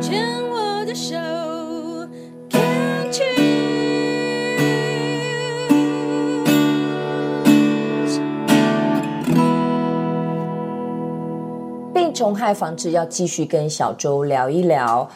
牵我的手病虫害防治要继续跟小周聊一聊。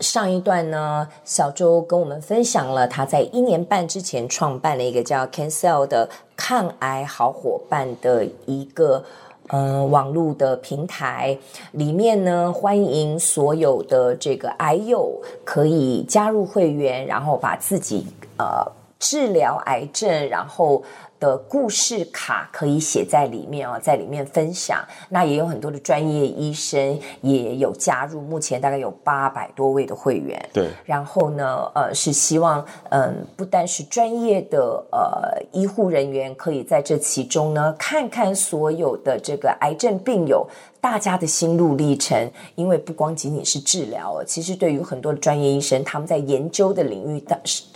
上一段呢，小周跟我们分享了他在一年半之前创办了一个叫 Cancel 的抗癌好伙伴的一个。呃，网络的平台里面呢，欢迎所有的这个癌友可以加入会员，然后把自己呃治疗癌症，然后。的故事卡可以写在里面哦，在里面分享。那也有很多的专业医生也有加入，目前大概有八百多位的会员。对。然后呢，呃，是希望嗯，不单是专业的呃医护人员可以在这其中呢，看看所有的这个癌症病友。大家的心路历程，因为不光仅仅是治疗，其实对于很多的专业医生，他们在研究的领域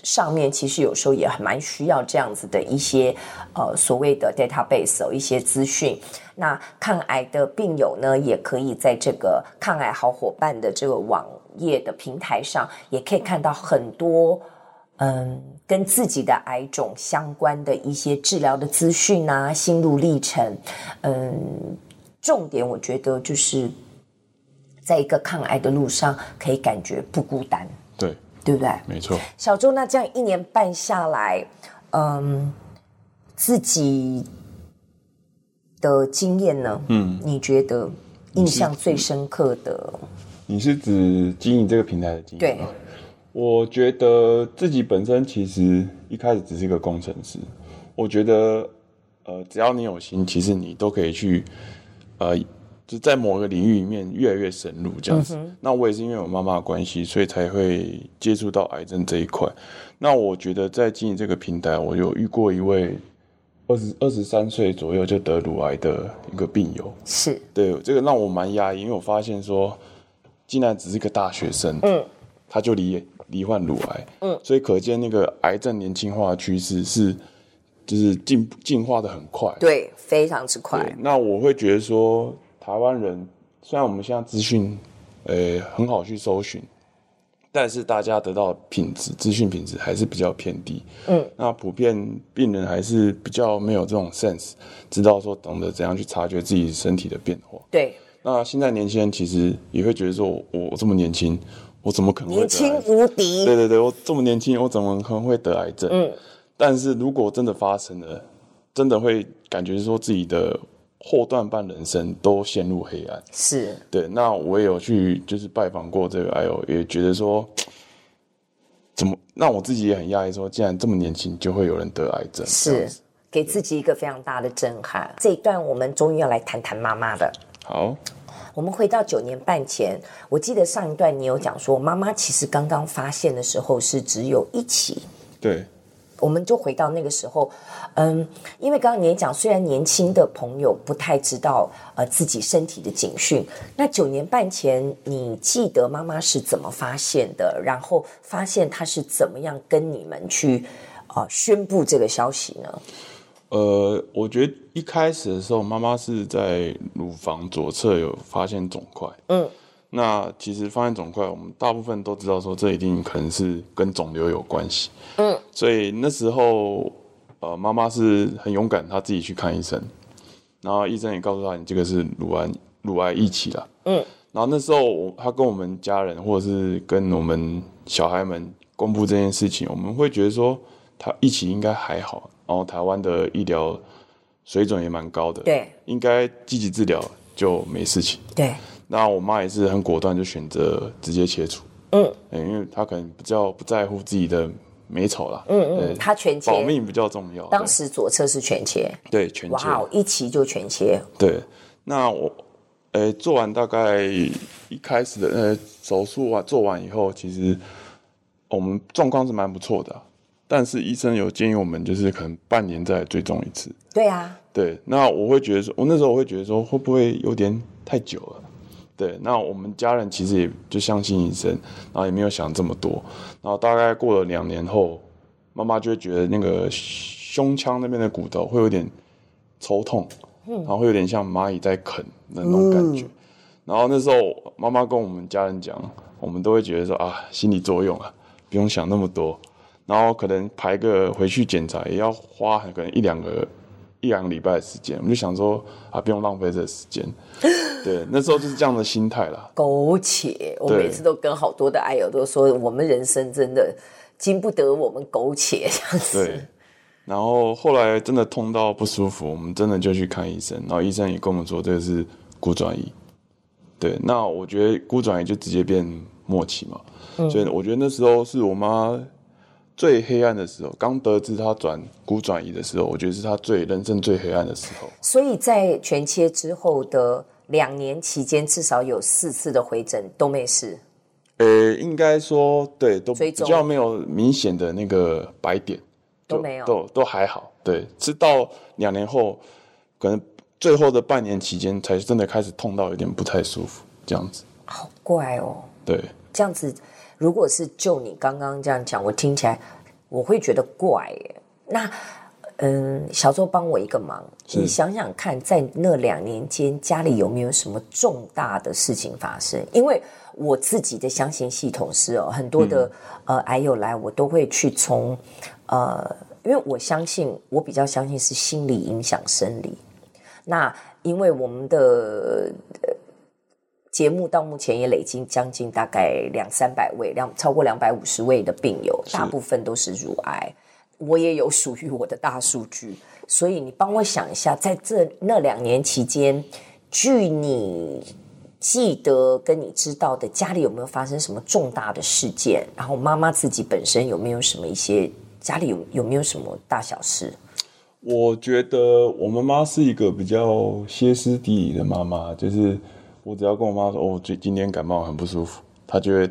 上面，其实有时候也蛮需要这样子的一些呃所谓的 database，一些资讯。那抗癌的病友呢，也可以在这个抗癌好伙伴的这个网页的平台上，也可以看到很多嗯跟自己的癌种相关的一些治疗的资讯啊，心路历程，嗯。重点，我觉得就是在一个抗癌的路上，可以感觉不孤单，对，对不对？没错。小周，那这样一年半下来，嗯，自己的经验呢？嗯，你觉得印象最深刻的？你是指经营这个平台的经验？对，我觉得自己本身其实一开始只是一个工程师，我觉得呃，只要你有心，其实你都可以去。呃，就在某个领域里面越来越深入这样子。嗯、那我也是因为我妈妈的关系，所以才会接触到癌症这一块。那我觉得在经营这个平台，我有遇过一位二十二十三岁左右就得乳癌的一个病友。是，对，这个让我蛮压抑，因为我发现说，竟然只是个大学生，嗯，他就罹罹患乳癌，嗯，所以可见那个癌症年轻化的趋势是。就是进进化的很快，对，非常之快。那我会觉得说，台湾人虽然我们现在资讯，呃，很好去搜寻，但是大家得到的品质，资讯品质还是比较偏低。嗯，那普遍病人还是比较没有这种 sense，知道说懂得怎样去察觉自己身体的变化。对。那现在年轻人其实也会觉得说，我我这么年轻，我怎么可能？年轻无敌。对对对，我这么年轻，我怎么可能会得癌症？嗯。但是如果真的发生了，真的会感觉说自己的后段半人生都陷入黑暗。是对。那我也有去就是拜访过这个哎呦，也觉得说，怎么让我自己也很讶异，说竟然这么年轻就会有人得癌症，是给自己一个非常大的震撼。这一段我们终于要来谈谈妈妈的。好，我们回到九年半前，我记得上一段你有讲说，妈妈其实刚刚发现的时候是只有一期。对。我们就回到那个时候，嗯，因为刚刚你也讲，虽然年轻的朋友不太知道呃自己身体的警讯，那九年半前，你记得妈妈是怎么发现的？然后发现她是怎么样跟你们去啊、呃、宣布这个消息呢？呃，我觉得一开始的时候，妈妈是在乳房左侧有发现肿块，嗯。那其实发现肿块，我们大部分都知道说这一定可能是跟肿瘤有关系。嗯，所以那时候，呃，妈妈是很勇敢，她自己去看医生，然后医生也告诉她，你这个是乳癌，乳癌一期了。嗯，然后那时候，她跟我们家人或者是跟我们小孩们公布这件事情，我们会觉得说，她一期应该还好，然后台湾的医疗水准也蛮高的，对，应该积极治疗就没事情。对。那我妈也是很果断，就选择直接切除。嗯，因为她可能比较不在乎自己的美丑啦。嗯嗯，她全切，保命比较重要。当时左侧是全切。对，全切。哇，一期就全切。对，那我，诶，做完大概一开始的呃手术啊，做完以后，其实我们状况是蛮不错的，但是医生有建议我们，就是可能半年再追踪一次。对啊。对，那我会觉得说，我那时候我会觉得说，会不会有点太久了？对，那我们家人其实也就相信医生，然后也没有想这么多。然后大概过了两年后，妈妈就会觉得那个胸腔那边的骨头会有点抽痛，然后会有点像蚂蚁在啃的那种感觉。然后那时候妈妈跟我们家人讲，我们都会觉得说啊，心理作用啊，不用想那么多。然后可能排个回去检查，也要花可能一两个一两个礼拜的时间。我们就想说啊，不用浪费这个时间。对，那时候就是这样的心态啦。苟且，我每次都跟好多的爱友都说，我们人生真的经不得我们苟且这样子。对。然后后来真的痛到不舒服，我们真的就去看医生。然后医生也跟我们说，这个是骨转移。对，那我觉得骨转移就直接变末期嘛。嗯。所以我觉得那时候是我妈最黑暗的时候。刚得知他转骨转移的时候，我觉得是他最人生最黑暗的时候。所以在全切之后的。两年期间，至少有四次的回诊都没事。呃，应该说对，都比较没有明显的那个白点，都没有，都都还好。对，直到两年后，可能最后的半年期间，才真的开始痛到有点不太舒服，这样子。好怪哦。对，这样子，如果是就你刚刚这样讲，我听起来我会觉得怪耶。那。嗯，小周帮我一个忙，你想想看，在那两年间，家里有没有什么重大的事情发生？因为我自己的相信系统是哦，很多的、嗯、呃癌友来，我都会去从呃，因为我相信，我比较相信是心理影响生理。那因为我们的、呃、节目到目前也累积将近大概两三百位，两超过两百五十位的病友，大部分都是乳癌。我也有属于我的大数据，所以你帮我想一下，在这那两年期间，据你记得跟你知道的，家里有没有发生什么重大的事件？然后妈妈自己本身有没有什么一些家里有有没有什么大小事？我觉得我妈妈是一个比较歇斯底里的妈妈，就是我只要跟我妈说，哦，最今天感冒很不舒服，她就会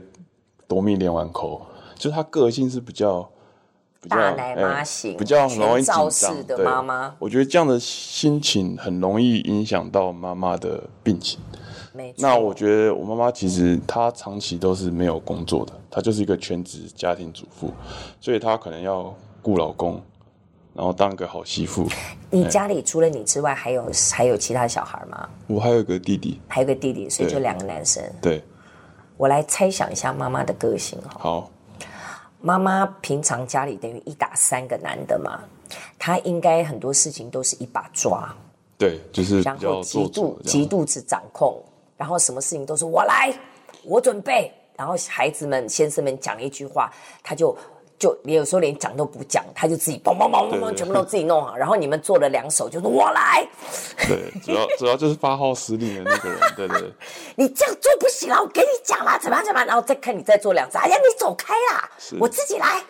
夺命连环扣，就她个性是比较。大奶妈型，欸、比较容易紧张的妈妈，我觉得这样的心情很容易影响到妈妈的病情。那我觉得我妈妈其实她长期都是没有工作的，她就是一个全职家庭主妇，所以她可能要顾老公，然后当个好媳妇。你家里除了你之外，还有还有其他小孩吗？我还有个弟弟，还有个弟弟，所以就两个男生。对。我来猜想一下妈妈的个性哈。好。妈妈平常家里等于一打三个男的嘛，她应该很多事情都是一把抓，对，就是然后极度极度之掌控，然后什么事情都是我来，我准备，然后孩子们先生们讲一句话，他就。就你有时候连讲都不讲，他就自己嘣嘣嘣嘣嘣，全部都自己弄好。然后你们做了两手，就说我来。对，主要主要就是发号施令的那个人，对对对。你这样做不行啊，我给你讲啦，怎么样怎么样，然后再看你再做两次，哎呀，你走开啦，我自己来。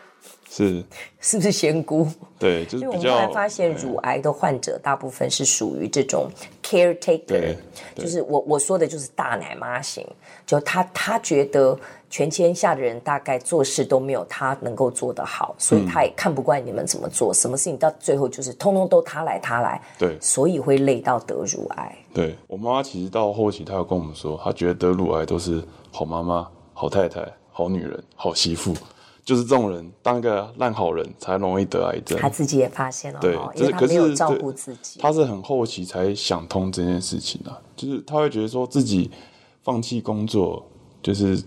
是，是不是仙姑？对，就是比较。我们后来发现，乳癌的患者大部分是属于这种 caretaker，就是我我说的就是大奶妈型，就他他觉得全天下的人大概做事都没有他能够做得好，所以他也看不惯你们怎么做，嗯、什么事情到最后就是通通都他来他来，对，所以会累到得乳癌。对，我妈妈其实到后期，她有跟我们说，她觉得得乳癌都是好妈妈、好太太、好女人、好媳妇。就是这种人，当个烂好人才容易得癌症。他自己也发现了，对，因为他没有照顾自己。他是很后期才想通这件事情的，就是他会觉得说自己放弃工作，就是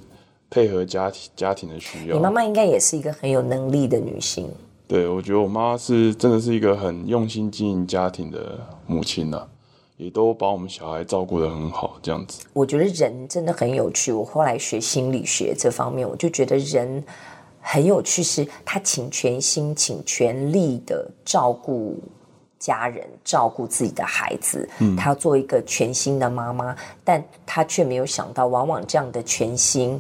配合家庭家庭的需要。你妈妈应该也是一个很有能力的女性。对，我觉得我妈是真的是一个很用心经营家庭的母亲呐，也都把我们小孩照顾得很好，这样子。我觉得人真的很有趣。我后来学心理学这方面，我就觉得人。很有趣，是他请全心、请全力的照顾家人，照顾自己的孩子。嗯，他要做一个全新的妈妈，但他却没有想到，往往这样的全心，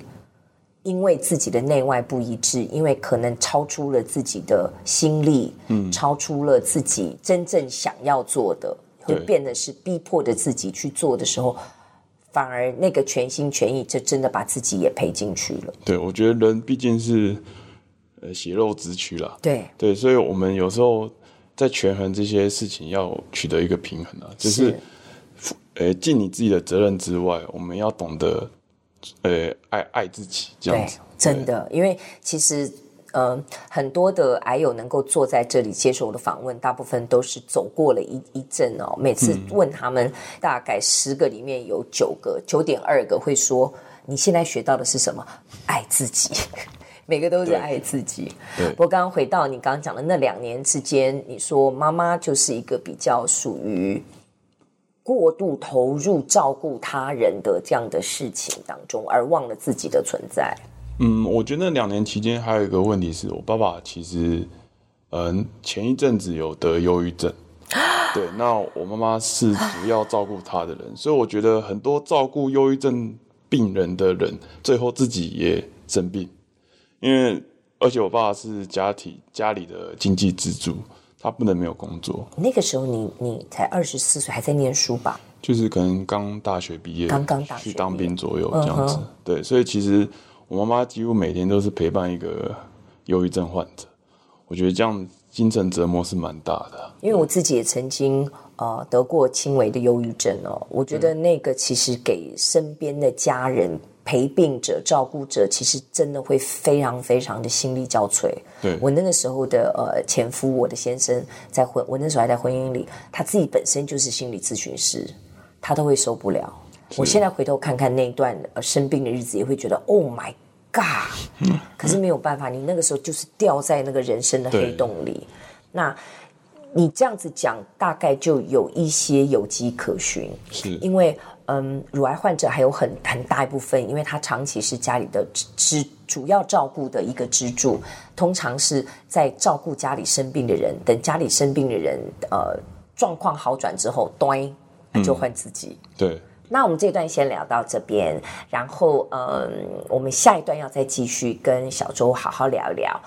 因为自己的内外不一致，因为可能超出了自己的心力，嗯，超出了自己真正想要做的，会变得是逼迫着自己去做的时候。反而那个全心全意，就真的把自己也赔进去了。对，我觉得人毕竟是呃血肉之躯啦。对对，所以我们有时候在权衡这些事情，要取得一个平衡啊，就是呃尽你自己的责任之外，我们要懂得呃爱爱自己这样子。真的，因为其实。嗯，很多的癌友能够坐在这里接受我的访问，大部分都是走过了一一阵哦。每次问他们，大概十个里面有九个，九点二个会说，你现在学到的是什么？爱自己，每个都是爱自己。对。不过刚刚回到你刚刚讲的那两年之间，你说妈妈就是一个比较属于过度投入照顾他人的这样的事情当中，而忘了自己的存在。嗯，我觉得那两年期间还有一个问题是我爸爸其实，嗯，前一阵子有得忧郁症。对，那我妈妈是主要照顾他的人，所以我觉得很多照顾忧郁症病人的人，最后自己也生病，因为而且我爸是家庭家里的经济支柱，他不能没有工作。那个时候你你才二十四岁，还在念书吧？就是可能刚大学毕业，刚刚大学去当兵左右这样子。对，所以其实我妈妈几乎每天都是陪伴一个忧郁症患者，我觉得这样。精神折磨是蛮大的，因为我自己也曾经呃得过轻微的忧郁症哦。我觉得那个其实给身边的家人、陪病者、照顾者，其实真的会非常非常的心力交瘁。对，我那个时候的呃前夫，我的先生，在婚我那时候还在婚姻里，他自己本身就是心理咨询师，他都会受不了。我现在回头看看那一段呃生病的日子，也会觉得 Oh my。嘎，可是没有办法，你那个时候就是掉在那个人生的黑洞里。那你这样子讲，大概就有一些有迹可循。是，因为嗯，乳癌患者还有很很大一部分，因为他长期是家里的支主要照顾的一个支柱，通常是在照顾家里生病的人，等家里生病的人呃状况好转之后，端就换自己。嗯、对。那我们这段先聊到这边，然后嗯，我们下一段要再继续跟小周好好聊一聊。